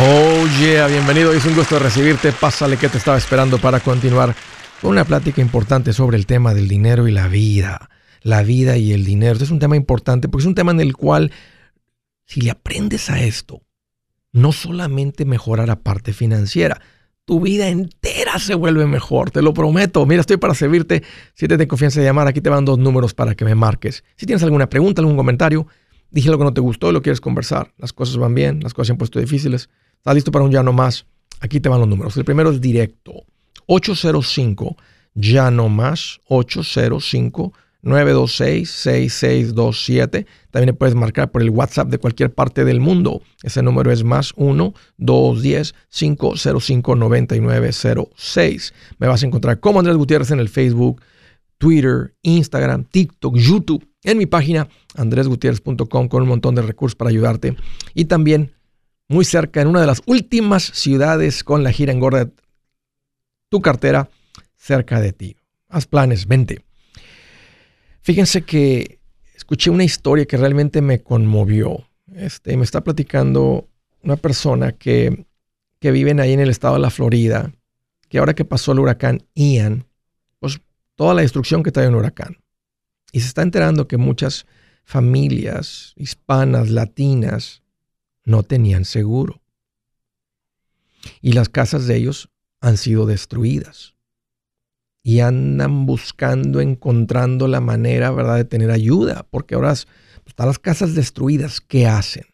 Oh yeah, bienvenido. Es un gusto recibirte. Pásale que te estaba esperando para continuar con una plática importante sobre el tema del dinero y la vida. La vida y el dinero. Este es un tema importante porque es un tema en el cual, si le aprendes a esto, no solamente mejorar la parte financiera, tu vida entera se vuelve mejor, te lo prometo. Mira, estoy para servirte. Si te de confianza de llamar, aquí te van dos números para que me marques. Si tienes alguna pregunta, algún comentario, dije lo que no te gustó lo quieres conversar. Las cosas van bien, las cosas se han puesto difíciles ¿Estás listo para un ya no más? Aquí te van los números. El primero es directo. 805 ya no más 805 926 6627. También puedes marcar por el WhatsApp de cualquier parte del mundo. Ese número es más 1 210 505 9906. Me vas a encontrar como Andrés Gutiérrez en el Facebook, Twitter, Instagram, TikTok, YouTube, en mi página andresgutierrez.com con un montón de recursos para ayudarte. Y también muy cerca, en una de las últimas ciudades con la gira engorda tu cartera cerca de ti. Haz planes, vente. Fíjense que escuché una historia que realmente me conmovió. Este, me está platicando una persona que, que vive ahí en el estado de la Florida, que ahora que pasó el huracán Ian, pues toda la destrucción que trae un huracán. Y se está enterando que muchas familias hispanas, latinas, no tenían seguro. Y las casas de ellos han sido destruidas. Y andan buscando, encontrando la manera, ¿verdad?, de tener ayuda, porque ahora pues, están las casas destruidas. ¿Qué hacen?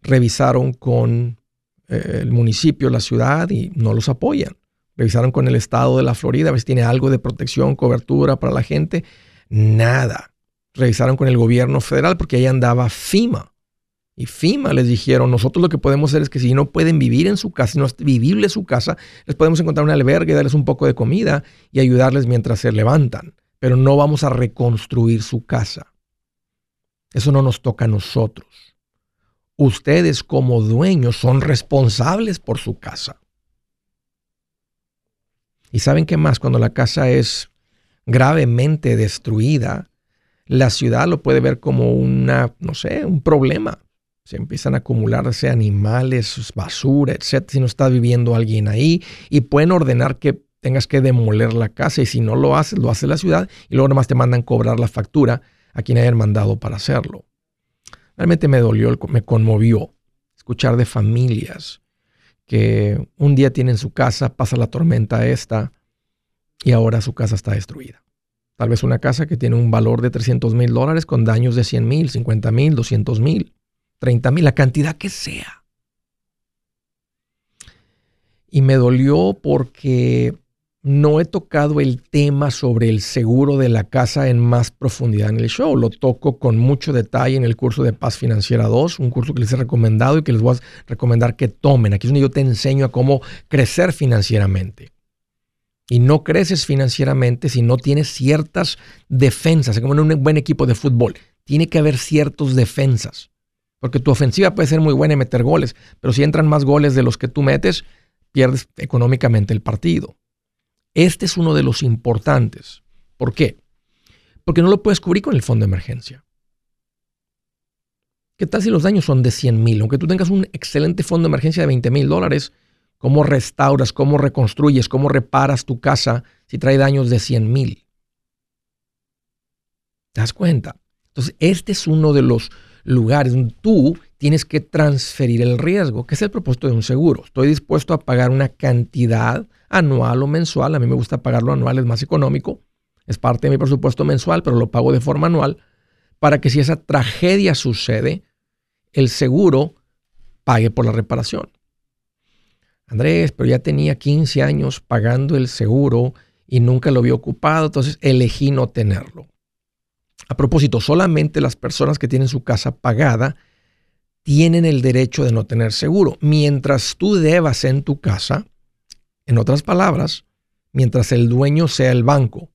Revisaron con eh, el municipio, la ciudad, y no los apoyan. Revisaron con el estado de la Florida, a ver si tiene algo de protección, cobertura para la gente. Nada. Revisaron con el gobierno federal, porque ahí andaba FIMA y FIMA les dijeron, nosotros lo que podemos hacer es que si no pueden vivir en su casa, si no es vivible su casa, les podemos encontrar un albergue, darles un poco de comida y ayudarles mientras se levantan. Pero no vamos a reconstruir su casa. Eso no nos toca a nosotros. Ustedes como dueños son responsables por su casa. Y saben qué más, cuando la casa es gravemente destruida, la ciudad lo puede ver como una, no sé, un problema se empiezan a acumularse animales, basura, etcétera, si no está viviendo alguien ahí, y pueden ordenar que tengas que demoler la casa, y si no lo haces, lo hace la ciudad, y luego nomás te mandan cobrar la factura a quien hayan mandado para hacerlo. Realmente me dolió, me conmovió escuchar de familias que un día tienen su casa, pasa la tormenta esta, y ahora su casa está destruida. Tal vez una casa que tiene un valor de 300 mil dólares con daños de 100 mil, 50 mil, 200 mil. 30 mil, la cantidad que sea. Y me dolió porque no he tocado el tema sobre el seguro de la casa en más profundidad en el show. Lo toco con mucho detalle en el curso de Paz Financiera 2, un curso que les he recomendado y que les voy a recomendar que tomen. Aquí es donde yo te enseño a cómo crecer financieramente. Y no creces financieramente si no tienes ciertas defensas. Como en un buen equipo de fútbol. Tiene que haber ciertas defensas. Porque tu ofensiva puede ser muy buena y meter goles, pero si entran más goles de los que tú metes, pierdes económicamente el partido. Este es uno de los importantes. ¿Por qué? Porque no lo puedes cubrir con el fondo de emergencia. ¿Qué tal si los daños son de 100 mil? Aunque tú tengas un excelente fondo de emergencia de 20 mil dólares, ¿cómo restauras, cómo reconstruyes, cómo reparas tu casa si trae daños de 100 mil? ¿Te das cuenta? Entonces, este es uno de los lugares tú tienes que transferir el riesgo, que es el propósito de un seguro. Estoy dispuesto a pagar una cantidad anual o mensual. A mí me gusta pagarlo anual, es más económico. Es parte de mi presupuesto mensual, pero lo pago de forma anual para que si esa tragedia sucede, el seguro pague por la reparación. Andrés, pero ya tenía 15 años pagando el seguro y nunca lo había ocupado, entonces elegí no tenerlo. A propósito, solamente las personas que tienen su casa pagada tienen el derecho de no tener seguro. Mientras tú debas en tu casa, en otras palabras, mientras el dueño sea el banco.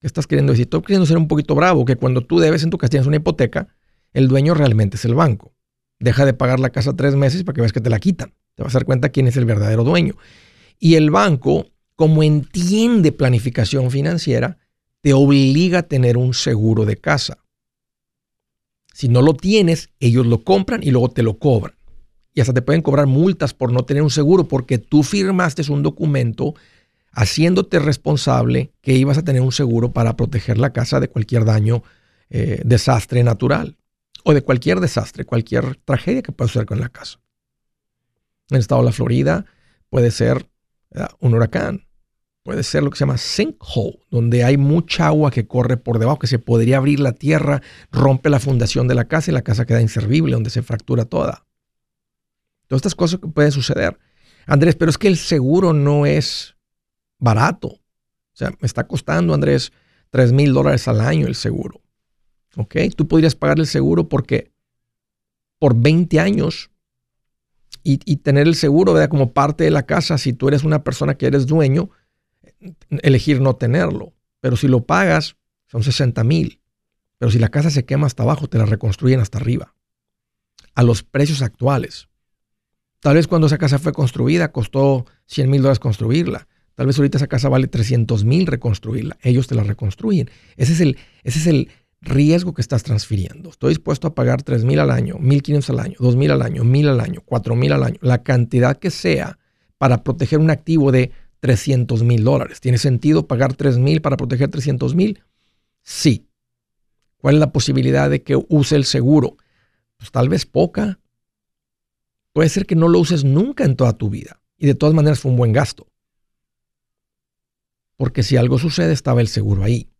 ¿Qué estás queriendo decir? Estoy queriendo ser un poquito bravo, que cuando tú debes en tu casa tienes una hipoteca, el dueño realmente es el banco. Deja de pagar la casa tres meses para que veas que te la quitan. Te vas a dar cuenta quién es el verdadero dueño. Y el banco, como entiende planificación financiera, te obliga a tener un seguro de casa. Si no lo tienes, ellos lo compran y luego te lo cobran. Y hasta te pueden cobrar multas por no tener un seguro porque tú firmaste un documento haciéndote responsable que ibas a tener un seguro para proteger la casa de cualquier daño, eh, desastre natural o de cualquier desastre, cualquier tragedia que pueda suceder con la casa. En el estado de la Florida puede ser eh, un huracán, puede ser lo que se llama sinkhole, donde hay mucha agua que corre por debajo, que se podría abrir la tierra, rompe la fundación de la casa y la casa queda inservible, donde se fractura toda. Todas estas cosas que pueden suceder. Andrés, pero es que el seguro no es barato. O sea, me está costando, Andrés, 3 mil dólares al año el seguro. ¿Ok? Tú podrías pagar el seguro porque por 20 años y, tener el seguro ¿verdad? como parte de la casa, si tú eres una persona que eres dueño, elegir no tenerlo. Pero si lo pagas, son 60 mil. Pero si la casa se quema hasta abajo, te la reconstruyen hasta arriba. A los precios actuales. Tal vez cuando esa casa fue construida costó 100 mil dólares construirla. Tal vez ahorita esa casa vale 300 mil reconstruirla. Ellos te la reconstruyen. Ese es el, ese es el riesgo que estás transfiriendo. Estoy dispuesto a pagar 3 mil al año, 1.500 al año, 2 mil al año, 1.000 al año, 4 mil al año, la cantidad que sea para proteger un activo de 300 mil dólares. ¿Tiene sentido pagar 3 mil para proteger 300 mil? Sí. ¿Cuál es la posibilidad de que use el seguro? Pues tal vez poca. Puede ser que no lo uses nunca en toda tu vida. Y de todas maneras fue un buen gasto. Porque si algo sucede, estaba el seguro ahí.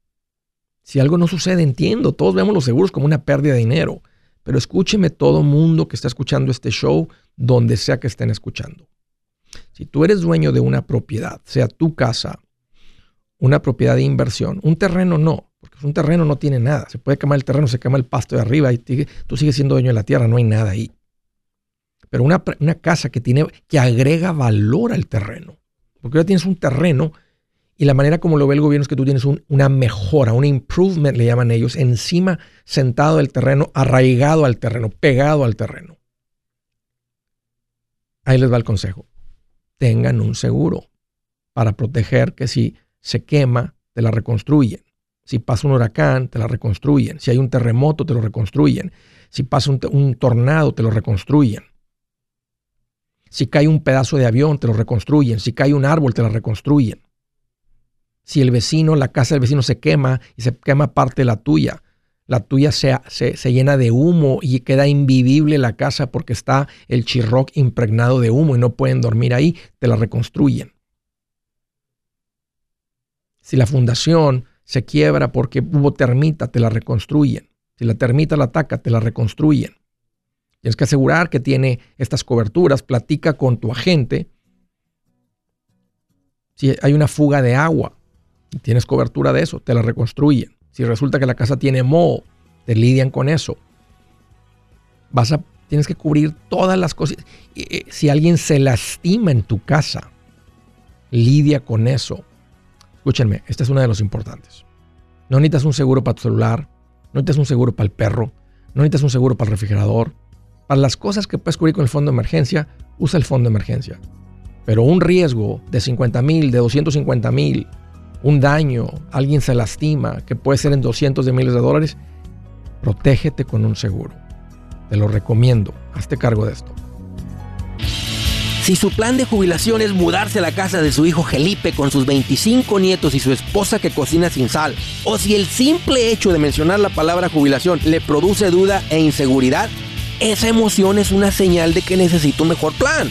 Si algo no sucede, entiendo, todos vemos los seguros como una pérdida de dinero. Pero escúcheme todo mundo que está escuchando este show, donde sea que estén escuchando. Si tú eres dueño de una propiedad, sea tu casa, una propiedad de inversión, un terreno no, porque un terreno no tiene nada. Se puede quemar el terreno, se quema el pasto de arriba y tú sigues siendo dueño de la tierra, no hay nada ahí. Pero una, una casa que, tiene, que agrega valor al terreno, porque ahora tienes un terreno y la manera como lo ve el gobierno es que tú tienes una mejora, un improvement, le llaman ellos, encima sentado del terreno, arraigado al terreno, pegado al terreno. Ahí les va el consejo. Tengan un seguro para proteger que si se quema, te la reconstruyen. Si pasa un huracán, te la reconstruyen. Si hay un terremoto, te lo reconstruyen. Si pasa un, tornado, te lo reconstruyen. Si cae un pedazo de avión, te lo reconstruyen. Si cae un árbol, te lo reconstruyen si el vecino, la casa del vecino se quema y se quema parte de la tuya, la tuya se, se, llena de humo y queda invivible la casa porque está el chirroc impregnado de humo y no pueden dormir ahí, te la reconstruyen. Si la fundación se quiebra porque hubo termita, te la reconstruyen. Si la termita la ataca, te la reconstruyen. Tienes que asegurar que tiene estas coberturas, platica con tu agente. Si hay una fuga de agua, tienes cobertura de eso, te la reconstruyen. Si resulta que la casa tiene moho, te lidian con eso. Vas a, tienes que cubrir todas las cosas. Si alguien se lastima en tu casa, lidia con eso. Escúchenme, esta es una de los importantes. No necesitas un seguro para tu celular, no necesitas un seguro para el perro, no necesitas un seguro para el refrigerador. Para las cosas que puedes cubrir con el fondo de emergencia, usa el fondo de emergencia. Pero un riesgo de 50 mil, de 250 mil, un daño, alguien se lastima, que puede ser en 200 de miles de dólares, protégete con un seguro. Te lo recomiendo. Hazte cargo de esto. Si su plan de jubilación es mudarse a la casa de su hijo Felipe con sus 25 nietos y su esposa que cocina sin sal, o si el simple hecho de mencionar la palabra jubilación le produce duda e inseguridad, esa emoción es una señal de que necesita un mejor plan.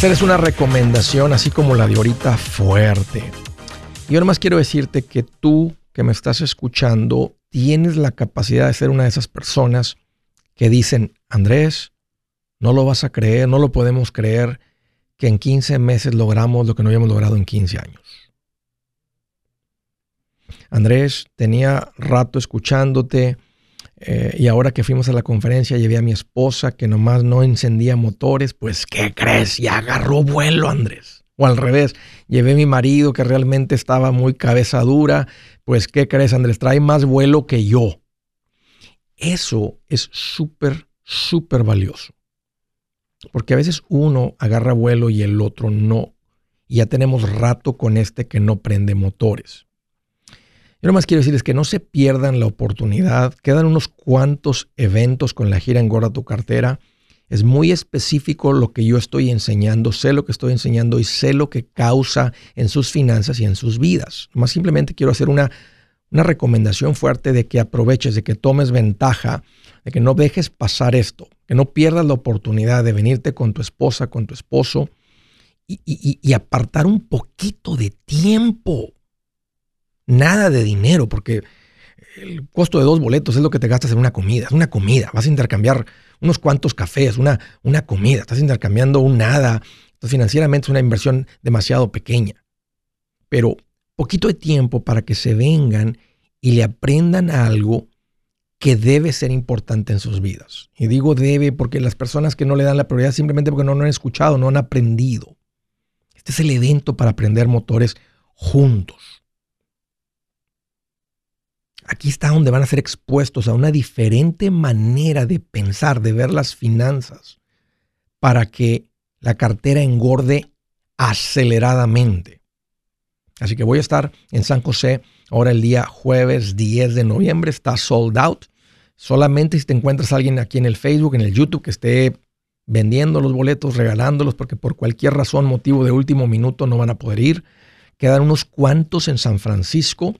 hacerles una recomendación así como la de ahorita fuerte. Yo nomás quiero decirte que tú que me estás escuchando tienes la capacidad de ser una de esas personas que dicen, Andrés, no lo vas a creer, no lo podemos creer que en 15 meses logramos lo que no habíamos logrado en 15 años. Andrés, tenía rato escuchándote eh, y ahora que fuimos a la conferencia llevé a mi esposa que nomás no encendía motores, pues ¿qué crees? Ya agarró vuelo, Andrés. O al revés, llevé a mi marido que realmente estaba muy cabeza dura, pues ¿qué crees, Andrés? Trae más vuelo que yo. Eso es súper, súper valioso. Porque a veces uno agarra vuelo y el otro no. Y ya tenemos rato con este que no prende motores. Yo nomás quiero decirles que no se pierdan la oportunidad. Quedan unos cuantos eventos con la gira Engorda tu cartera. Es muy específico lo que yo estoy enseñando, sé lo que estoy enseñando y sé lo que causa en sus finanzas y en sus vidas. Más simplemente quiero hacer una, una recomendación fuerte de que aproveches, de que tomes ventaja, de que no dejes pasar esto, que no pierdas la oportunidad de venirte con tu esposa, con tu esposo y, y apartar un poquito de tiempo nada de dinero, porque el costo de dos boletos es lo que te gastas en una comida, es una comida, vas a intercambiar unos cuantos cafés, una, una comida, estás intercambiando un nada, entonces financieramente es una inversión demasiado pequeña, pero poquito de tiempo para que se vengan y le aprendan algo que debe ser importante en sus vidas. Y digo debe porque las personas que no le dan la prioridad simplemente porque no, no han escuchado, no han aprendido. Este es el evento para aprender motores juntos. Aquí está donde van a ser expuestos a una diferente manera de pensar, de ver las finanzas, para que la cartera engorde aceleradamente. Así que voy a estar en San José ahora el día jueves 10 de noviembre. Está sold out. Solamente si te encuentras alguien aquí en el Facebook, en el YouTube, que esté vendiendo los boletos, regalándolos, porque por cualquier razón, motivo de último minuto no van a poder ir. Quedan unos cuantos en San Francisco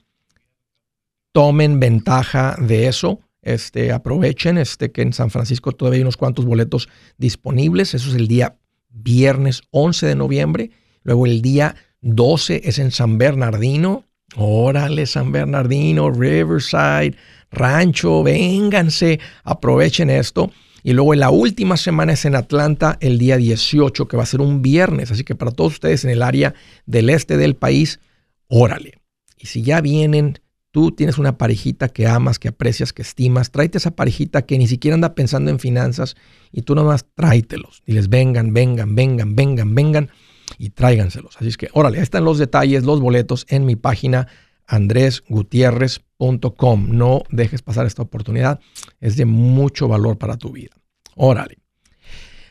tomen ventaja de eso. Este, aprovechen este, que en San Francisco todavía hay unos cuantos boletos disponibles. Eso es el día viernes 11 de noviembre. Luego el día 12 es en San Bernardino. Órale, San Bernardino, Riverside, Rancho, vénganse, aprovechen esto. Y luego la última semana es en Atlanta el día 18, que va a ser un viernes. Así que para todos ustedes en el área del este del país, órale. Y si ya vienen tú tienes una parejita que amas, que aprecias, que estimas, tráete esa parejita que ni siquiera anda pensando en finanzas y tú nomás tráetelos. les vengan, vengan, vengan, vengan, vengan y tráiganselos. Así es que, órale, ahí están los detalles, los boletos en mi página andresgutierrez.com. No dejes pasar esta oportunidad, es de mucho valor para tu vida. Órale.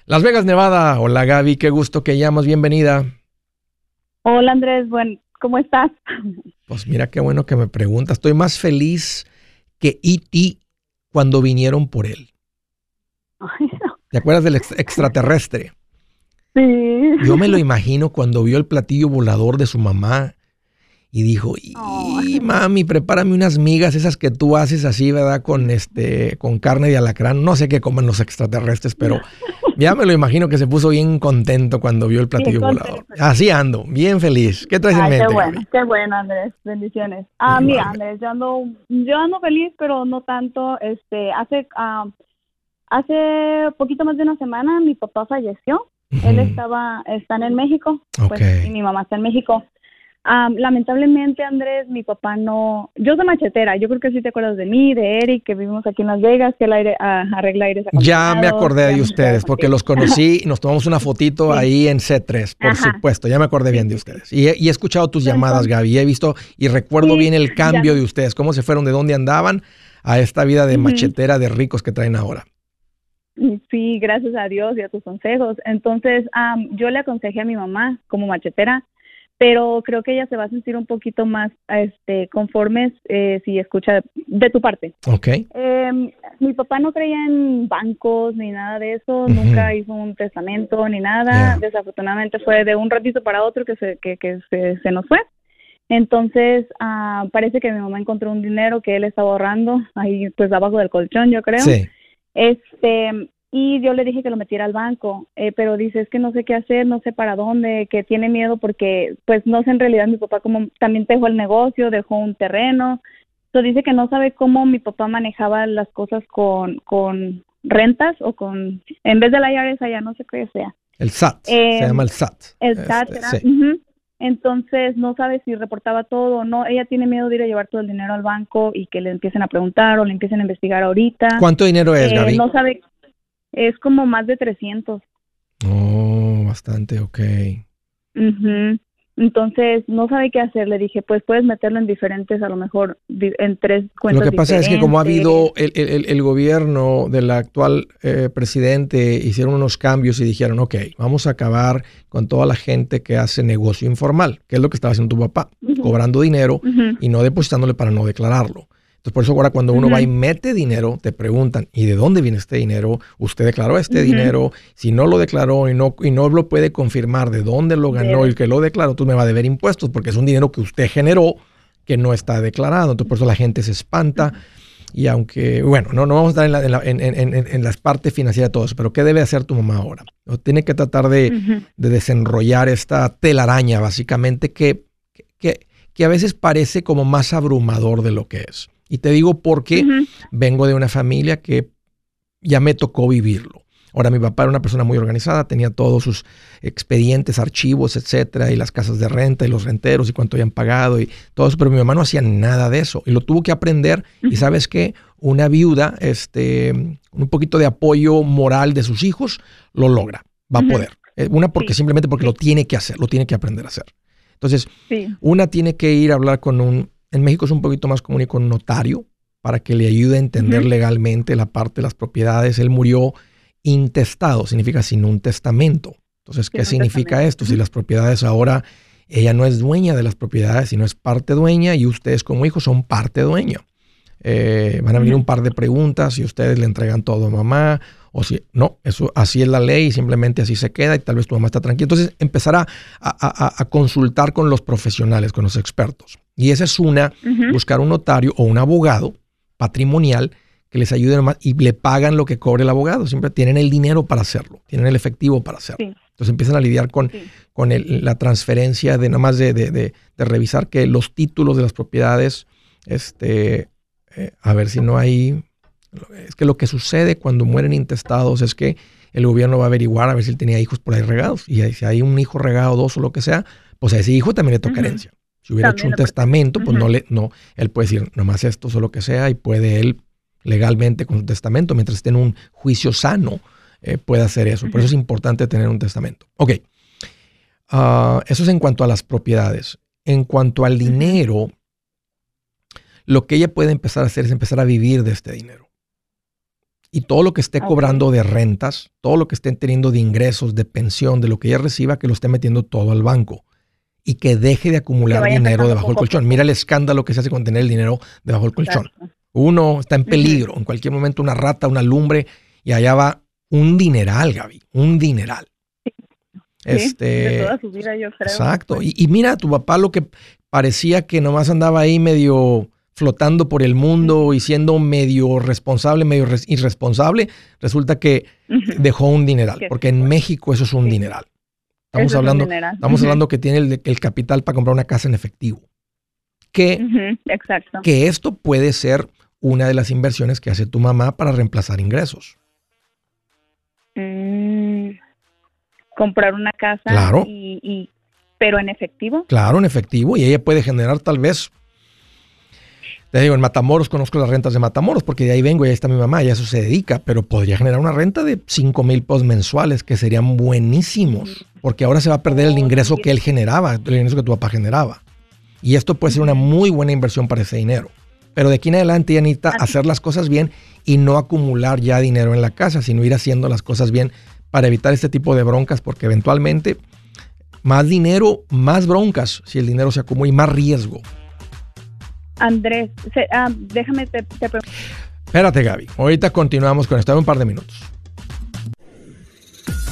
Las Vegas, Nevada. Hola Gaby, qué gusto que llamas, bienvenida. Hola Andrés, bueno, ¿Cómo estás? Pues mira qué bueno que me preguntas. Estoy más feliz que E.T. cuando vinieron por él. ¿Te acuerdas del extraterrestre? Sí. Yo me lo imagino cuando vio el platillo volador de su mamá y dijo, y mami, prepárame unas migas, esas que tú haces así, ¿verdad? Con este, con carne de alacrán. No sé qué comen los extraterrestres, pero ya me lo imagino que se puso bien contento cuando vio el platillo volador. Así ando, bien feliz. ¿Qué traes en mente? Qué bueno, qué bueno, Andrés. Bendiciones. Ah, mira, Andrés, yo ando, yo ando feliz, pero no tanto. Este, hace, uh, hace poquito más de una semana mi papá falleció. Él estaba, están en México, pues, y mi mamá está en México lamentablemente, Andrés, mi papá no. Yo soy machetera. Yo creo que sí te acuerdas de mí, de Eric, que vivimos aquí en Las Vegas, que el aire arregla aires Ya me acordé de ustedes, porque los conocí y nos tomamos una fotito ahí en C3, por supuesto. Ya me acordé bien de ustedes. Y he, escuchado tus llamadas, Gaby. He visto y recuerdo bien el cambio de ustedes, cómo se fueron, de dónde andaban a esta vida de machetera de ricos que traen ahora. Sí, gracias a Dios y a tus consejos. Entonces, yo le aconsejé a mi mamá como machetera pero creo que ella se va a sentir un poquito más este, conformes eh, si escucha de tu parte. Ok. Em, mi papá no creía en bancos ni nada de eso, nunca hizo un testamento ni nada. Desafortunadamente fue de un ratito para otro que se, que, que se, se nos fue. Entonces, ah, parece que mi mamá encontró un dinero que él estaba ahorrando ahí, pues abajo del colchón, yo creo. Sí. Este, y yo le dije que lo metiera al banco, eh, pero dice, es que no sé qué hacer, no sé para dónde, que tiene miedo porque, pues no sé en realidad mi papá como también dejó el negocio, dejó un terreno, entonces dice que no sabe cómo mi papá manejaba las cosas con, con rentas o con, en vez de la IRS allá, no sé qué sea. El SAT, se em, llama el SAT. El SAT, este, Entonces no sabe si reportaba todo o no. Ella tiene miedo de ir a llevar todo el dinero al banco y que le empiecen a preguntar o le empiecen a investigar ahorita. ¿Cuánto dinero es, eh, Gaby? No sabe, es como más de 300. Oh, bastante, ok. Entonces, no sabe qué hacer. Le dije, pues puedes meterlo en diferentes, a lo mejor en tres cuentas. Lo que pasa es que como ha habido el, el, el gobierno del actual eh, presidente, hicieron unos cambios y dijeron, ok, vamos a acabar con toda la gente que hace negocio informal, que es lo que estaba haciendo tu papá, cobrando dinero y no depositándole para no declararlo. Entonces, por eso ahora cuando uno va y mete dinero, te preguntan, ¿y de dónde viene este dinero? ¿Usted declaró este dinero? Si no lo declaró y no, y no lo puede confirmar de dónde lo ganó y el que lo declaró, tú me va a deber impuestos porque es un dinero que usted generó que no está declarado. Entonces, por eso la gente se espanta. Y aunque, bueno, no, no vamos a estar en, la, en, en, en, las partes financieras de todo eso, pero ¿qué debe hacer tu mamá ahora? tiene que tratar de, de, desenrollar esta telaraña, básicamente, que, que, que a veces parece como más abrumador de lo que es. Y te digo porque vengo de una familia que ya me tocó vivirlo. Ahora, mi papá era una persona muy organizada, tenía todos sus expedientes, archivos, etcétera, y las casas de renta y los renteros y cuánto habían pagado y todo eso, pero mi mamá no hacía nada de eso y lo tuvo que aprender. Y sabes qué? Una viuda, este, un poquito de apoyo moral de sus hijos, lo logra, va a poder. Eh, una porque simplemente porque lo tiene que hacer, lo tiene que aprender a hacer. Entonces, una tiene que ir a hablar con un en México es un poquito más común y con un notario para que le ayude a entender legalmente la parte de las propiedades. Él murió intestado, significa sin un testamento. Entonces, ¿qué significa esto? Si las propiedades ahora, ella no es dueña de las propiedades, sino es parte dueña y ustedes como hijos son parte dueña. Eh, van a venir un par de preguntas si ustedes le entregan todo a mamá o si no, eso así es la ley y simplemente así se queda y tal vez tu mamá está tranquila. Entonces empezará a, consultar con los profesionales, con los expertos. Y esa es una, buscar un notario o un abogado patrimonial que les ayude más y le pagan lo que cobre el abogado. Siempre tienen el dinero para hacerlo, tienen el efectivo para hacerlo. Entonces empiezan a lidiar con, con la transferencia de nada más de, de, revisar que los títulos de las propiedades, este, eh, a ver si no hay es que lo que sucede cuando mueren intestados es que el gobierno va a averiguar a ver si él tenía hijos por ahí regados. Y si hay un hijo regado, dos o lo que sea, pues a ese hijo también le toca herencia. Si hubiera hecho un testamento, pues no le, no, él puede decir nomás esto o lo que sea y puede él legalmente con su testamento, mientras esté en un juicio sano, eh, puede hacer eso. Por eso es importante tener un testamento. Ok. Ah, eso es en cuanto a las propiedades. En cuanto al dinero, lo que ella puede empezar a hacer es empezar a vivir de este dinero y todo lo que esté cobrando de rentas, todo lo que esté teniendo de ingresos, de pensión, de lo que ella reciba, que lo esté metiendo todo al banco y que deje de acumular dinero debajo del colchón. Mira el escándalo que se hace con tener el dinero debajo del colchón. Uno está en peligro, en cualquier momento una rata, una lumbre y allá va un dineral, Gaby, un dineral. este, de toda su vida, yo creo. Exacto. Y, y, mira, tu papá lo que parecía que nomás andaba ahí medio flotando por el mundo y siendo medio responsable, medio irresponsable, resulta que dejó un dineral, porque en México eso es un dineral. Estamos hablando, estamos hablando que tiene el, capital para comprar una casa en efectivo. Que, Exacto. que esto puede ser una de las inversiones que hace tu mamá para reemplazar ingresos. Mm, comprar una casa claro. y, pero en efectivo. Claro, en efectivo y ella puede generar tal vez te digo, en Matamoros conozco las rentas de Matamoros porque de ahí vengo y ahí está mi mamá y a eso se dedica, pero podría generar una renta de 5 mil pesos mensuales que serían buenísimos porque ahora se va a perder el ingreso que él generaba, el ingreso que tu papá generaba. Y esto puede ser una muy buena inversión para ese dinero. Pero de aquí en adelante ya necesita hacer las cosas bien y no acumular ya dinero en la casa, sino ir haciendo las cosas bien para evitar este tipo de broncas, porque eventualmente más dinero, más broncas si el dinero se acumula y más riesgo. Andrés, ah, déjame te, te Espérate, Gaby. Ahorita continuamos con esto un par de minutos.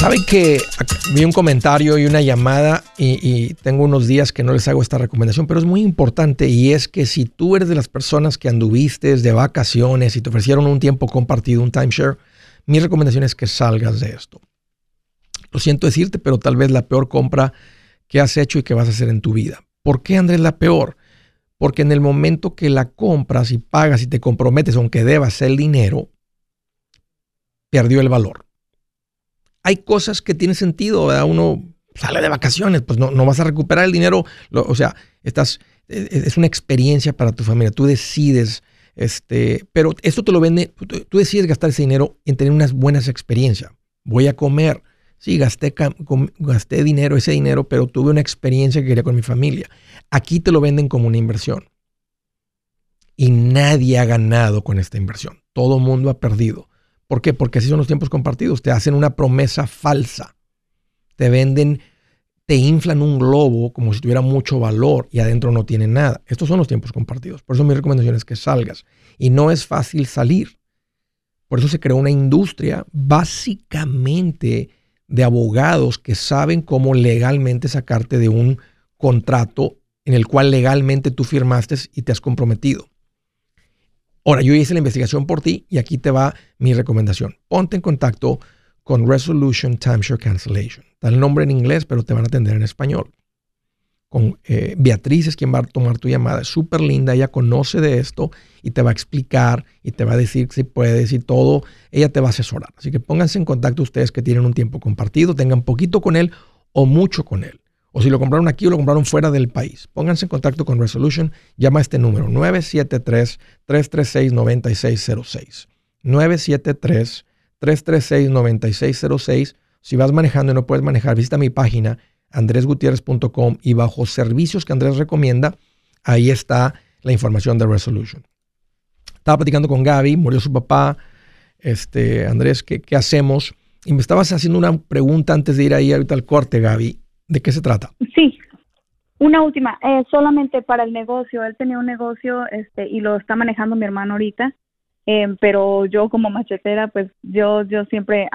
Saben que vi un comentario y una llamada y, tengo unos días que no les hago esta recomendación, pero es muy importante y es que si tú eres de las personas que anduviste de vacaciones y te ofrecieron un tiempo compartido, un timeshare, mi recomendación es que salgas de esto. Lo siento decirte, pero tal vez la peor compra que has hecho y que vas a hacer en tu vida. ¿Por qué, Andrés, la peor? Porque en el momento que la compras y pagas y te comprometes, aunque debas el dinero, perdió el valor hay cosas que tienen sentido, ¿verdad? Uno sale de vacaciones, pues no, no vas a recuperar el dinero, o sea, estás, e, e, es una experiencia para tu familia, tú decides, este, pero esto te lo vende, tú, decides gastar ese dinero en tener unas buenas experiencias. Voy a comer, sí, gasté, gasté dinero, ese dinero, pero tuve una experiencia que quería con mi familia. Aquí te lo venden como una inversión. Y nadie ha ganado con esta inversión. Todo mundo ha perdido. ¿Por qué? Porque así son los tiempos compartidos. Te hacen una promesa falsa. Te venden, te inflan un globo como si tuviera mucho valor y adentro no tiene nada. Estos son los tiempos compartidos. Por eso mi recomendación es que salgas. Y no es fácil salir. Por eso se creó una industria básicamente de abogados que saben cómo legalmente sacarte de un contrato en el cual legalmente tú firmaste y te has comprometido. Ahora, yo hice la investigación por ti y aquí te va mi recomendación. Ponte en contacto con Resolution Timeshare Cancellation. Está el nombre en inglés, pero te van a atender en español. Con eh, Beatriz es quien va a tomar tu llamada. Es súper linda, ella conoce de esto y te va a explicar y te va a decir si puedes y todo. Ella te va a asesorar. Así que pónganse en contacto ustedes que tienen un tiempo compartido, tengan poquito con él o mucho con él. O si lo compraron aquí o lo compraron fuera del país. Pónganse en contacto con Resolution. Llama a este número 973-336-9606. 973-336-9606. Si vas manejando y no puedes manejar, visita mi página andresgutierrez.com y bajo servicios que Andrés recomienda, ahí está la información de Resolution. Estaba platicando con Gaby, murió su papá. Este, Andrés, ¿qué, ¿qué, hacemos? Y me estabas haciendo una pregunta antes de ir ahí ahorita al corte, Gaby. ¿De qué se trata? Sí, una última, eh, solamente para el negocio. Él tenía un negocio este, y lo está manejando mi hermano ahorita, eh, pero yo como machetera, pues yo, yo siempre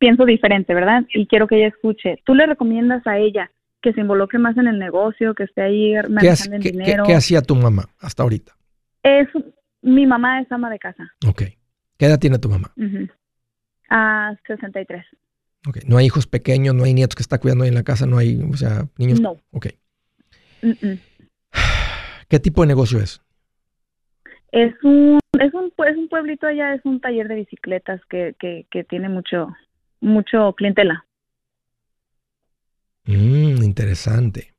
pienso diferente, ¿verdad? Y quiero que ella escuche. ¿Tú le recomiendas a ella que se involucre más en el negocio, que esté ahí manejando el dinero? ¿qué, hacía tu mamá hasta ahorita? Es, Mi mamá es ama de casa. Ok. ¿Qué edad tiene tu mamá? A 63. Ok. ¿No hay hijos pequeños, no hay nietos que está cuidando ahí en la casa, no hay, o sea, niños? No. Ok. ¿Qué tipo de negocio es? Es un, es un, es un pueblito allá, es un taller de bicicletas que, que, que tiene mucho, mucho clientela. Mm, interesante.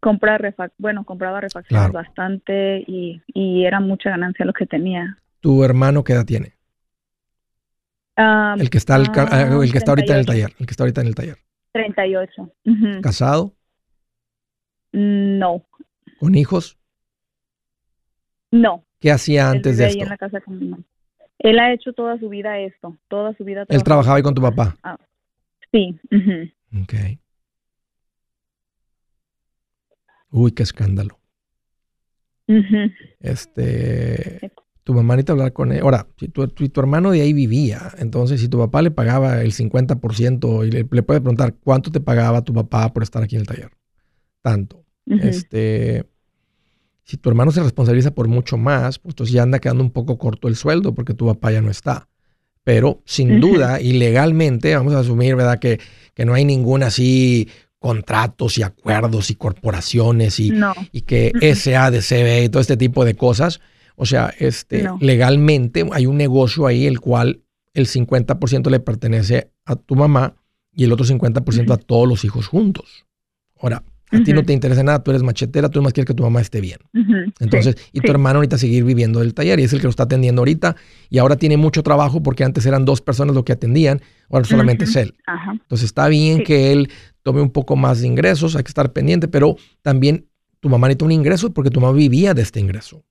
Compra bueno, compraba refacciones bastante y, y, era mucha ganancia lo que tenía. ¿Tu hermano qué edad tiene? Ah, el que está, el, ah, el que está ahorita en el taller, el que está ahorita en el taller. 38. ¿Casado? No. ¿Con hijos? No. ¿Qué hacía antes de esto? en la casa con mi mamá. Él ha hecho toda su vida esto, toda su vida. ¿Él trabajaba ahí con tu papá? Ah, sí. Ok. Uy, qué escándalo. Este, tu mamá necesita hablar con él. Ahora, si tu, tu, hermano de ahí vivía, entonces si tu papá le pagaba el 50% y le, le puede preguntar cuánto te pagaba tu papá por estar aquí en el taller. Tanto. Este, si tu hermano se responsabiliza por mucho más, pues entonces ya anda quedando un poco corto el sueldo porque tu papá ya no está. Pero sin duda y legalmente, vamos a asumir, ¿verdad? Que, que no hay ningún así contratos y acuerdos y corporaciones y, y que SADCB y todo este tipo de cosas. O sea, este, legalmente hay un negocio ahí el cual el 50% le pertenece a tu mamá y el otro 50% a todos los hijos juntos. Ahora, a ti no te interesa nada, tú eres machetera, tú más quieres que tu mamá esté bien. Entonces, y tu hermano ahorita seguir viviendo del taller y es el que lo está atendiendo ahorita y ahora tiene mucho trabajo porque antes eran dos personas lo que atendían, ahora solamente es él. Entonces, está bien que él tome un poco más de ingresos, hay que estar pendiente, pero también tu mamá necesita un ingreso porque tu mamá vivía de este ingreso.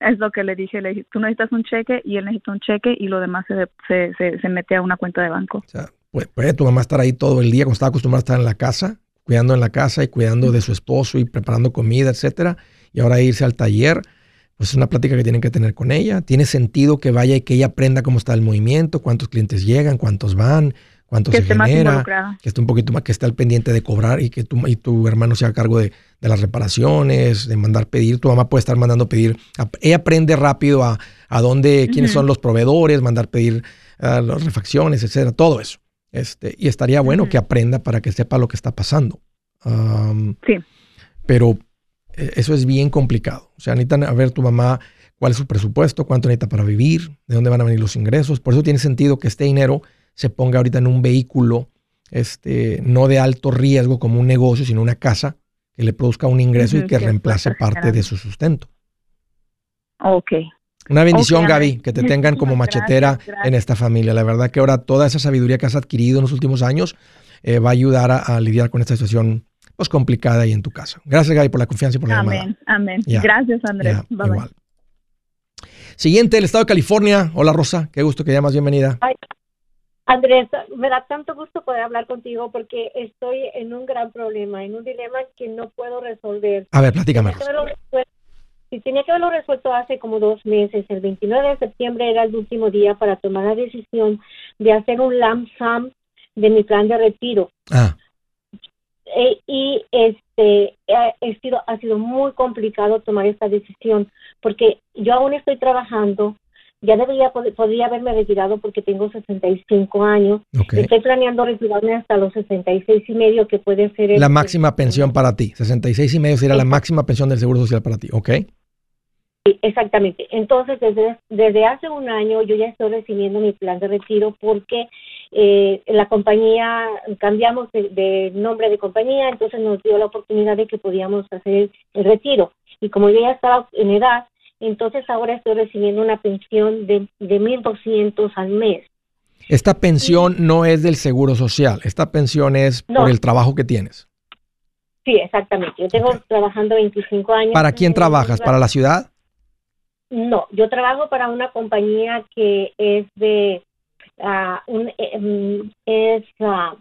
Es lo que le dije, le dije, tú necesitas un cheque y él necesita un cheque y lo demás se, se, se, mete a una cuenta de banco. O sea, puede, tu mamá estar ahí todo el día cuando estaba acostumbrada a estar en la casa cuidando en la casa y cuidando de su esposo y preparando comida, etcétera, y ahora irse al taller, pues es una plática que tienen que tener con ella. Tiene sentido que vaya y que ella aprenda cómo está el movimiento, cuántos clientes llegan, cuántos van, cuánto se genera, que esté un poquito más, que esté al pendiente de cobrar y que tu, y tu hermano sea a cargo de, las reparaciones, de mandar pedir. Tu mamá puede estar mandando pedir. Ella aprende rápido a, a dónde, quiénes son los proveedores, mandar pedir uh, las refacciones, etcétera, todo eso. Este, y estaría bueno que aprenda para que sepa lo que está pasando. sí. Pero eh, eso es bien complicado. O sea, necesitan a ver tu mamá cuál es su presupuesto, cuánto necesita para vivir, de dónde van a venir los ingresos. Por eso tiene sentido que este dinero se ponga ahorita en un vehículo, este, no de alto riesgo como un negocio, sino una casa que le produzca un ingreso y que reemplace parte de su sustento. Ok, una bendición, Gaby, que te tengan como machetera en esta familia. La verdad que ahora toda esa sabiduría que has adquirido en los últimos años eh, va a ayudar a, lidiar con esta situación pues, complicada ahí en tu casa. Gracias, Gaby, por la confianza y por la amén, Amén, Gracias, Andrés. igual. Siguiente, el estado de California. Hola, Rosa. Qué gusto que llamas. Bienvenida. Andrés, me da tanto gusto poder hablar contigo porque estoy en un gran problema, en un dilema que no puedo resolver. A ver, platícame. Y tenía que haberlo resuelto hace como dos meses. El 29 de septiembre era el último día para tomar la decisión de hacer un lump sum de mi plan de retiro. Ah. E, y este ha, sido, ha sido muy complicado tomar esta decisión porque yo aún estoy trabajando. Ya debería podría haberme retirado porque tengo 65 años. Estoy planeando retirarme hasta los 66 y medio que puede ser la máxima pensión para ti. 66 y medio sería la máxima pensión del Seguro Social para ti, ¿ok? exactamente. Entonces, desde, desde hace un año yo ya estoy recibiendo mi plan de retiro porque eh, la compañía, cambiamos de, nombre de compañía, entonces nos dio la oportunidad de que podíamos hacer el retiro. Y como yo ya estaba en edad, entonces ahora estoy recibiendo una pensión de, de 1.200 al mes. Esta pensión no es del Seguro Social, esta pensión es por el trabajo que tienes. Sí, exactamente. Yo tengo trabajando 25 años. ¿Para quién trabajas? ¿Para la ciudad? No, yo trabajo para una compañía que es de uh, un, em, es uh,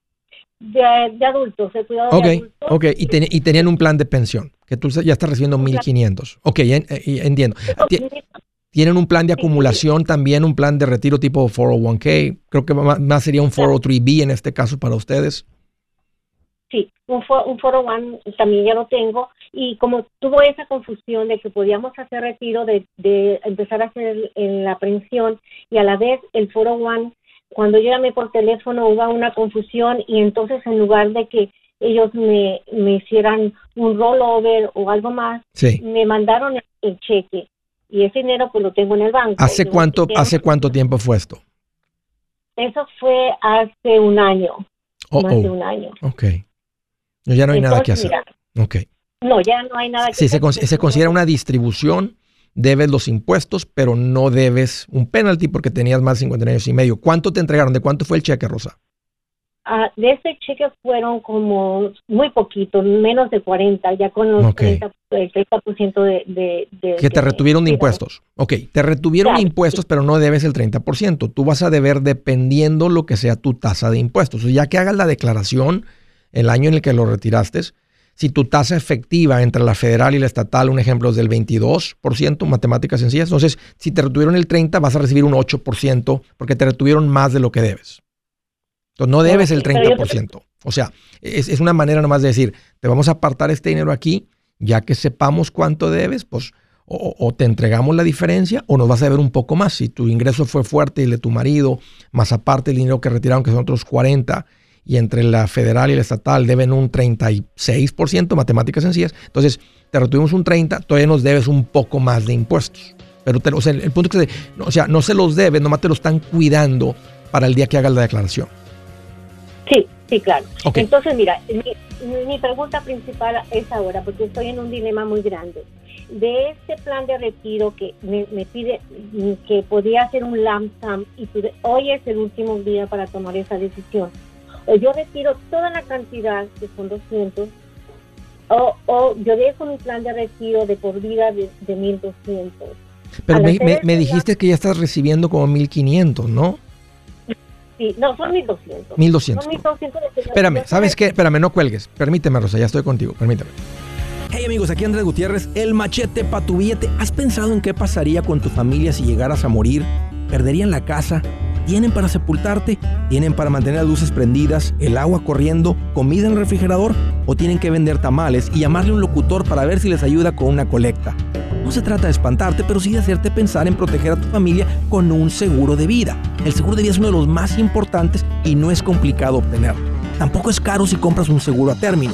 de, adultos, de cuidado de adultos. Ok, y, y tenían un plan de pensión, que tú ya estás recibiendo 1.500. Ok, eh, entiendo. ¿Tienen un plan de acumulación también, un plan de retiro tipo 401k? Creo que más sería un 403b en este caso para ustedes. Sí, un, un 401 también ya lo tengo Y como tuvo esa confusión de que podíamos hacer retiro, de, de empezar a hacer la pensión y a la vez el foro one, cuando yo llamé por teléfono hubo una confusión y entonces en lugar de que ellos me, me hicieran un rollover o algo más, me mandaron el, cheque y ese dinero pues lo tengo en el banco. ¿Hace cuánto, ¿hace cuánto tiempo fue esto? Eso fue hace un año. Oh, más de un año. Ok. Ya no hay nada que hacer. No, ya no hay nada que sí, hacer. Se, se considera una distribución, debes los impuestos, pero no debes un penalty porque tenías más de 50 años y medio. ¿Cuánto te entregaron? ¿De cuánto fue el cheque, Rosa? Ah, de ese cheque fueron como muy poquito, menos de 40, ya con los 30, el 30% de, de, de, Que te retuvieron de, impuestos. Ok, te retuvieron impuestos, pero no debes el 30%. Tú vas a deber dependiendo lo que sea tu tasa de impuestos. ya que hagas la declaración el año en el que lo retiraste, si tu tasa efectiva entre la federal y la estatal, un ejemplo es del 22%, matemáticas sencillas, entonces si te retuvieron el 30, vas a recibir un 8% porque te retuvieron más de lo que debes. Entonces no debes el 30%. O sea, es, una manera nomás de decir, te vamos a apartar este dinero aquí, ya que sepamos cuánto debes, pues o, te entregamos la diferencia o nos vas a deber un poco más. Si tu ingreso fue fuerte y el de tu marido, más aparte el dinero que retiraron, que son otros 40, y entre la federal y la estatal deben un 36%, matemáticas sencillas, entonces te retuvimos un 30, todavía nos debes un poco más de impuestos. Pero o sea, el punto es que, o sea, no se los debes, nomás te lo están cuidando para el día que hagas la declaración. Sí, sí, claro. Entonces, mira, mi, pregunta principal es ahora, porque estoy en un dilema muy grande. De este plan de retiro que me, pide que podía hacer un lump sum y hoy es el último día para tomar esa decisión. O yo retiro toda la cantidad, que son 200, o, o yo dejo mi plan de retiro de por vida de, de 1200. Pero me, me dijiste que ya estás recibiendo como 1500, ¿no? Sí, no, son 1200. 1200. Son 1200 Espérame, ¿sabes qué? Espérame, no cuelgues. Permíteme, Rosa, ya estoy contigo. Permíteme. Hey amigos, aquí Andrés Gutiérrez, el machete para tu billete. ¿Has pensado en qué pasaría con tu familia si llegaras a morir? ¿Perderían la casa? ¿Tienen para sepultarte? ¿Tienen para mantener las luces prendidas, el agua corriendo, comida en el refrigerador? ¿O tienen que vender tamales y llamarle a un locutor para ver si les ayuda con una colecta? No se trata de espantarte, pero sí de hacerte pensar en proteger a tu familia con un seguro de vida. El seguro de vida es uno de los más importantes y no es complicado obtenerlo. Tampoco es caro si compras un seguro a término.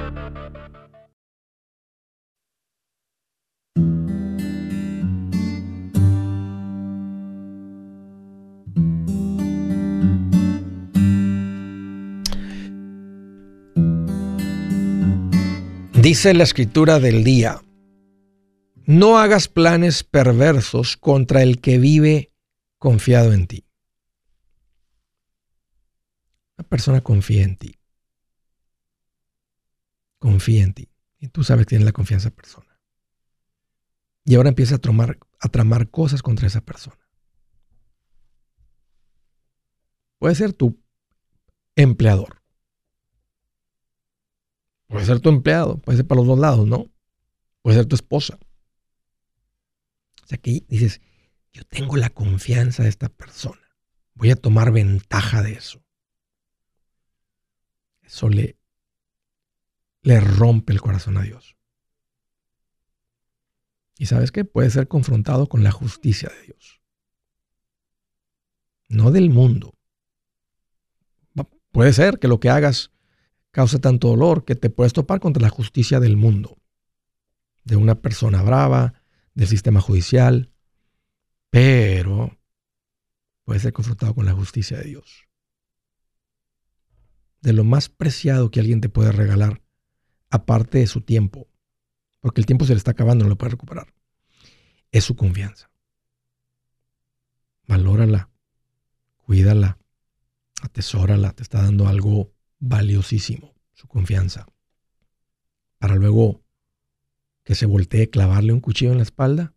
Dice la escritura del día, no hagas planes perversos contra el que vive confiado en ti. Una persona confía en ti. Confía en ti. Y tú sabes que tienes la confianza de persona. Y ahora empieza a, tramar, a tramar cosas contra esa persona. Puede ser tu empleador. Puede ser tu empleado. Puede ser para los dos lados, ¿no? Puede ser tu esposa sea, que dices, yo tengo la confianza de esta persona. Voy a tomar ventaja de eso. Eso le, le rompe el corazón a Dios. Y sabes qué? Puede ser confrontado con la justicia de Dios. No del mundo. Puede ser que lo que hagas cause tanto dolor que te puedes topar contra la justicia del mundo. De una persona brava, del sistema judicial, pero puede ser confrontado con la justicia de Dios. De lo más preciado que alguien te puede regalar, aparte de su tiempo, porque el tiempo se le está acabando, no lo puede recuperar, es su confianza. Valórala, cuídala, atesórala, te está dando algo valiosísimo, su confianza, para luego que se voltee, clavarle un cuchillo en la espalda?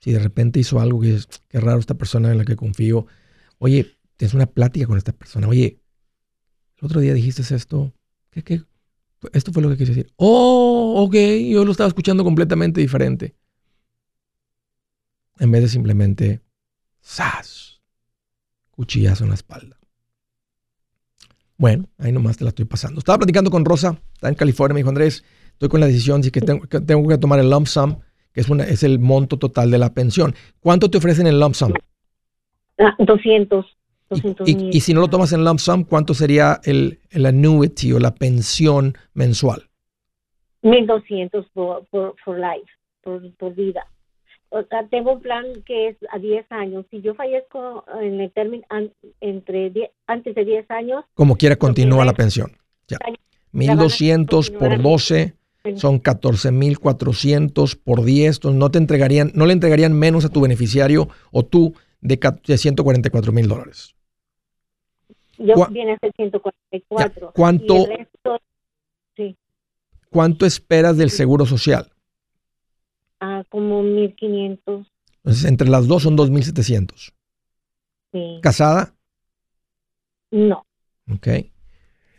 Si de repente hizo algo que es, qué raro esta persona en la que confío. Oye, tienes una plática con esta persona. Oye, el otro día dijiste esto. ¿Qué, qué? Esto fue lo que quise decir. Oh, ok, yo lo estaba escuchando completamente diferente. En vez de simplemente, ¡zas! Cuchillazo en la espalda. Bueno, ahí nomás te la estoy pasando. Estaba platicando con Rosa, está en California, me dijo Andrés, estoy con la decisión de que tengo, que tengo que tomar el lump sum, que es, una, es el monto total de la pensión. ¿Cuánto te ofrecen en lump sum? 200. Ah, y, y, si no lo tomas en lump sum, ¿cuánto sería el, el annuity o la pensión mensual? 1200 por, por, por life, por, por vida tengo un plan que es a 10 años. Si yo fallezco en el término entre antes de 10 años. Como quiera, continúa la pensión. Ya. 1200 por 12 son 14400 por 10. Entonces no te entregarían, no le entregarían menos a tu beneficiario o tú de, 144 mil dólares. Yo viene a ser 144. ¿Cuánto, ¿Cuánto esperas del seguro social? Como 1500. Entonces, entre las dos son 2700. Sí. ¿Casada? No. Ok.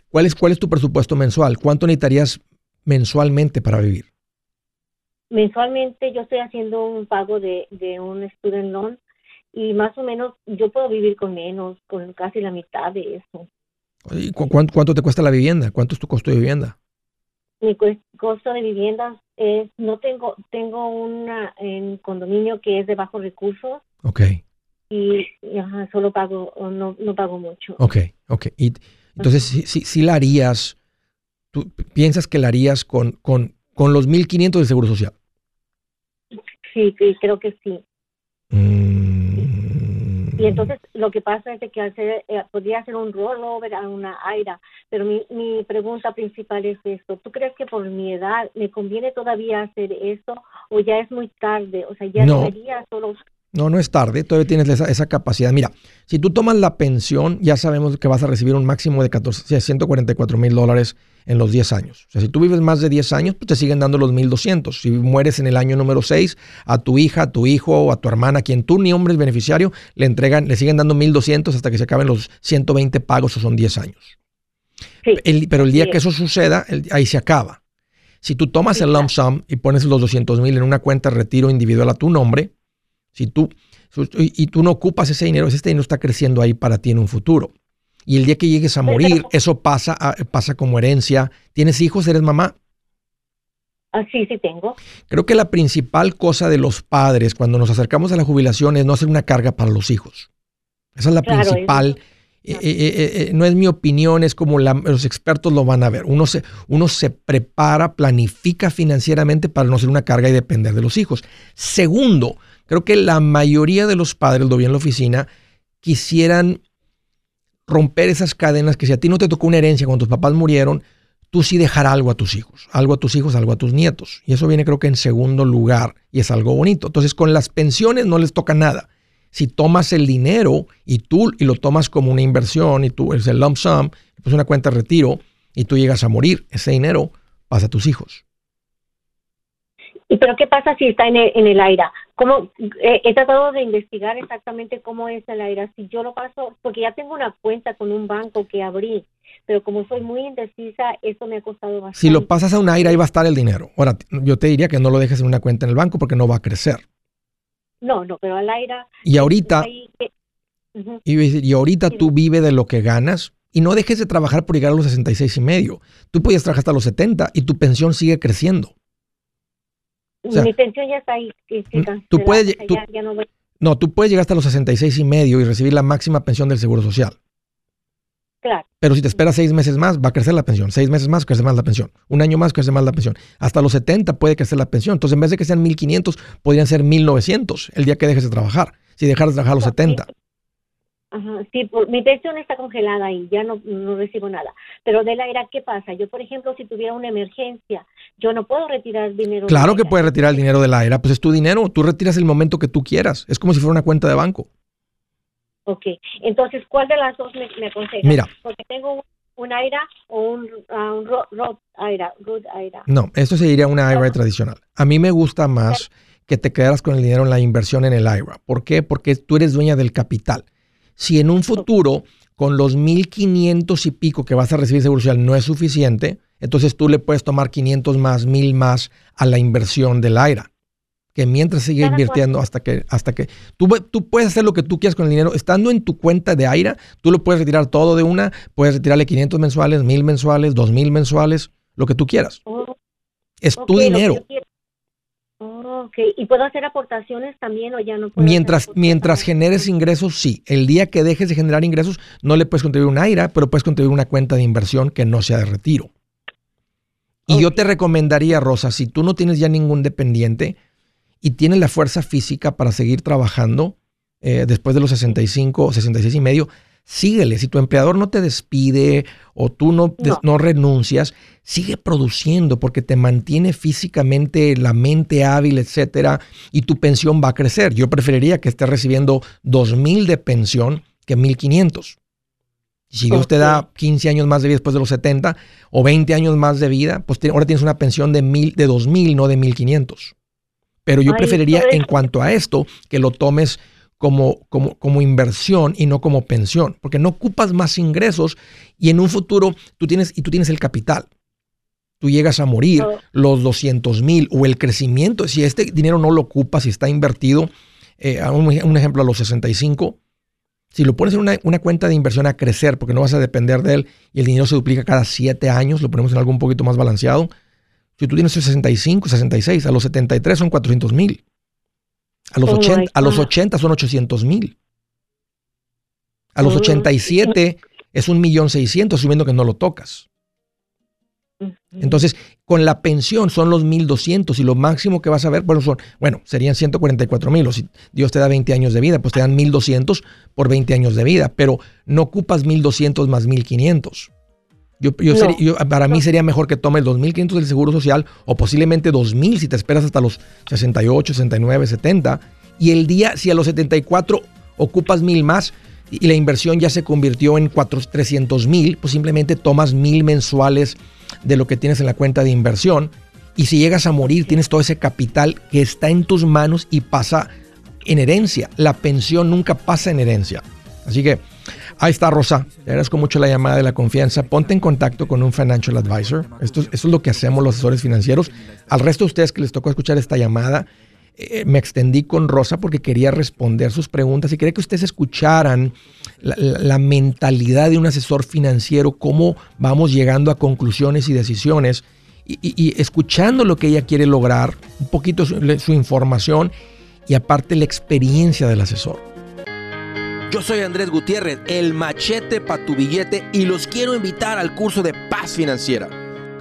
¿Cuál es, ¿Cuál es tu presupuesto mensual? ¿Cuánto necesitarías mensualmente para vivir? Mensualmente yo estoy haciendo un pago de, un student loan y más o menos yo puedo vivir con menos, con casi la mitad de eso. ¿Y cuánto, cuánto te cuesta la vivienda? ¿Cuánto es tu costo de vivienda? Mi costo de vivienda es, no tengo, tengo una en condominio que es de bajos recursos. Ok. Y solo pago, no, no pago mucho. Ok, ok. Y entonces, si, si, la harías, ¿tú piensas que la harías con, con, con los 1.500 del Seguro Social? Sí, sí, creo que sí. Mm. Y entonces lo que pasa es que hacer, eh, podría hacer un rollover a una AIRA, pero mi, mi pregunta principal es esto, ¿tú crees que por mi edad me conviene todavía hacer esto o ya es muy tarde? O sea, ya no. debería solo no, no es tarde, todavía tienes esa, esa, capacidad. Mira, si tú tomas la pensión, ya sabemos que vas a recibir un máximo de 14, 144 mil dólares en los 10 años. O sea, si tú vives más de 10 años, pues te siguen dando los 1.200. Si mueres en el año número 6, a tu hija, a tu hijo o a tu hermana, quien tú ni hombre es beneficiario, le entregan, le siguen dando 1.200 hasta que se acaben los 120 pagos o son 10 años. pero el día que eso suceda, ahí se acaba. Si tú tomas el lump sum y pones los 200 mil en una cuenta de retiro individual a tu nombre, si tú, y, tú no ocupas ese dinero, ese dinero está creciendo ahí para ti en un futuro. Y el día que llegues a morir, eso pasa, pasa como herencia. ¿Tienes hijos? ¿Eres mamá? Ah, sí, sí tengo. Creo que la principal cosa de los padres cuando nos acercamos a la jubilación es no hacer una carga para los hijos. Esa es la principal. Eh, eh, eh, no es mi opinión, es como los expertos lo van a ver. Uno se, uno se prepara, planifica financieramente para no ser una carga y depender de los hijos. Segundo, Creo que la mayoría de los padres, lo vi en la oficina, quisieran romper esas cadenas que si a ti no te tocó una herencia cuando tus papás murieron, tú sí dejar algo a tus hijos, algo a tus hijos, algo a tus nietos. Y eso viene creo que en segundo lugar y es algo bonito. Entonces con las pensiones no les toca nada. Si tomas el dinero y tú y lo tomas como una inversión y tú es el lump sum, pues una cuenta de retiro y tú llegas a morir, ese dinero pasa a tus hijos. ¿Y pero qué pasa si está en el, en el aire? ¿Cómo, eh, he tratado de investigar exactamente cómo es el aire. Si yo lo paso, porque ya tengo una cuenta con un banco que abrí, pero como soy muy indecisa, eso me ha costado bastante. Si lo pasas a un aire, ahí va a estar el dinero. Ahora, yo te diría que no lo dejes en una cuenta en el banco porque no va a crecer. No, no, pero al aire. Y ahorita, y, ahorita tú vives de lo que ganas y no dejes de trabajar por llegar a los 66 y medio. Tú puedes trabajar hasta los 70 y tu pensión sigue creciendo. Mi pensión ya está ahí. tú puedes, no, tú puedes llegar hasta los 66 y medio y recibir la máxima pensión del Seguro Social. Claro. Pero si te esperas seis meses más, va a crecer la pensión. Seis meses más, crece más la pensión. Un año más, crece más la pensión. Hasta los 70 puede crecer la pensión. Entonces, en vez de que sean 1.500, podrían ser 1.900 el día que dejes de trabajar. Si dejaras de trabajar a los 70. Ajá, sí, mi pensión está congelada y ya no, no recibo nada. Pero de la era, ¿qué pasa? Yo, por ejemplo, si tuviera una emergencia, yo no puedo retirar dinero. Claro que puedes retirar el dinero de la era, pues es tu dinero, tú retiras el momento que tú quieras. Es como si fuera una cuenta de banco. Ok, entonces, ¿cuál de las dos me, me Mira, porque tengo un IRA o un, uh, Roth IRA, IRA. No, esto sería una IRA tradicional. A mí me gusta más que te quedaras con el dinero en la inversión en el IRA. ¿Por qué? Porque tú eres dueña del capital. Si en un futuro con los 1.500 y pico que vas a recibir seguro social no es suficiente, entonces tú le puedes tomar 500 más, 1.000 más a la inversión del IRA. Que mientras sigue invirtiendo hasta que, hasta que tú, tú puedes hacer lo que tú quieras con el dinero. Estando en tu cuenta de IRA, tú lo puedes retirar todo de una, puedes retirarle 500 mensuales, 1.000 mensuales, 2.000 mensuales, lo que tú quieras. Oh, es tu dinero. ¿Y puedo hacer aportaciones también o ya no puedo? Mientras, mientras generes ingresos, sí. El día que dejes de generar ingresos, no le puedes contribuir un IRA, pero puedes contribuir una cuenta de inversión que no sea de retiro. Y yo te recomendaría, Rosa, si tú no tienes ya ningún dependiente y tienes la fuerza física para seguir trabajando eh, después de los 65 o 66 y medio, síguele. Si tu empleador no te despide o tú no, no. renuncias, sigue produciendo porque te mantiene físicamente la mente hábil, etcétera, y tu pensión va a crecer. Yo preferiría que estés recibiendo 2000 de pensión que 1500. Si Dios te da 15 años más de vida después de los 70 o 20 años más de vida, pues ahora tienes una pensión de, mil, de 2000, no de 1500. Pero yo preferiría en cuanto a esto que lo tomes como, como, como inversión y no como pensión, porque no ocupas más ingresos y en un futuro tú tienes, y tú tienes el capital. Tú llegas a morir, los 200 mil o el crecimiento, si este dinero no lo ocupas, si está invertido, eh, un, ejemplo a los 65, si lo pones en una, una, cuenta de inversión a crecer, porque no vas a depender de él y el dinero se duplica cada 7 años, lo ponemos en algo un poquito más balanceado. Si tú tienes 65, 66, a los 73 son 400 mil. A los, 80, a los 80 son 800 mil. A los 87 es un millón seiscientos, asumiendo que no lo tocas. Entonces, con la pensión son los 1200 y lo máximo que vas a ver, bueno, son, bueno, serían 144 mil. O si Dios te da 20 años de vida, pues te dan 1200 por 20 años de vida, pero no ocupas 1200 más 1500. Yo, yo, para mí sería mejor que tomes 2.500 del Seguro Social o posiblemente 2.000 si te esperas hasta los 68, 69, 70. Y el día, si a los 74 ocupas 1.000 más y la inversión ya se convirtió en 300 mil, pues simplemente tomas 1.000 mensuales de lo que tienes en la cuenta de inversión. Y si llegas a morir, tienes todo ese capital que está en tus manos y pasa en herencia. La pensión nunca pasa en herencia. Así que Ahí está, Rosa. Te agradezco mucho la llamada de la confianza. Ponte en contacto con un financial advisor. Esto, esto es lo que hacemos los asesores financieros. Al resto de ustedes que les tocó escuchar esta llamada, eh, me extendí con Rosa porque quería responder sus preguntas y quería que ustedes escucharan la, mentalidad de un asesor financiero, cómo vamos llegando a conclusiones y decisiones y, escuchando lo que ella quiere lograr, un poquito su información y aparte la experiencia del asesor. Yo soy Andrés Gutiérrez, el machete para tu billete y los quiero invitar al curso de paz financiera.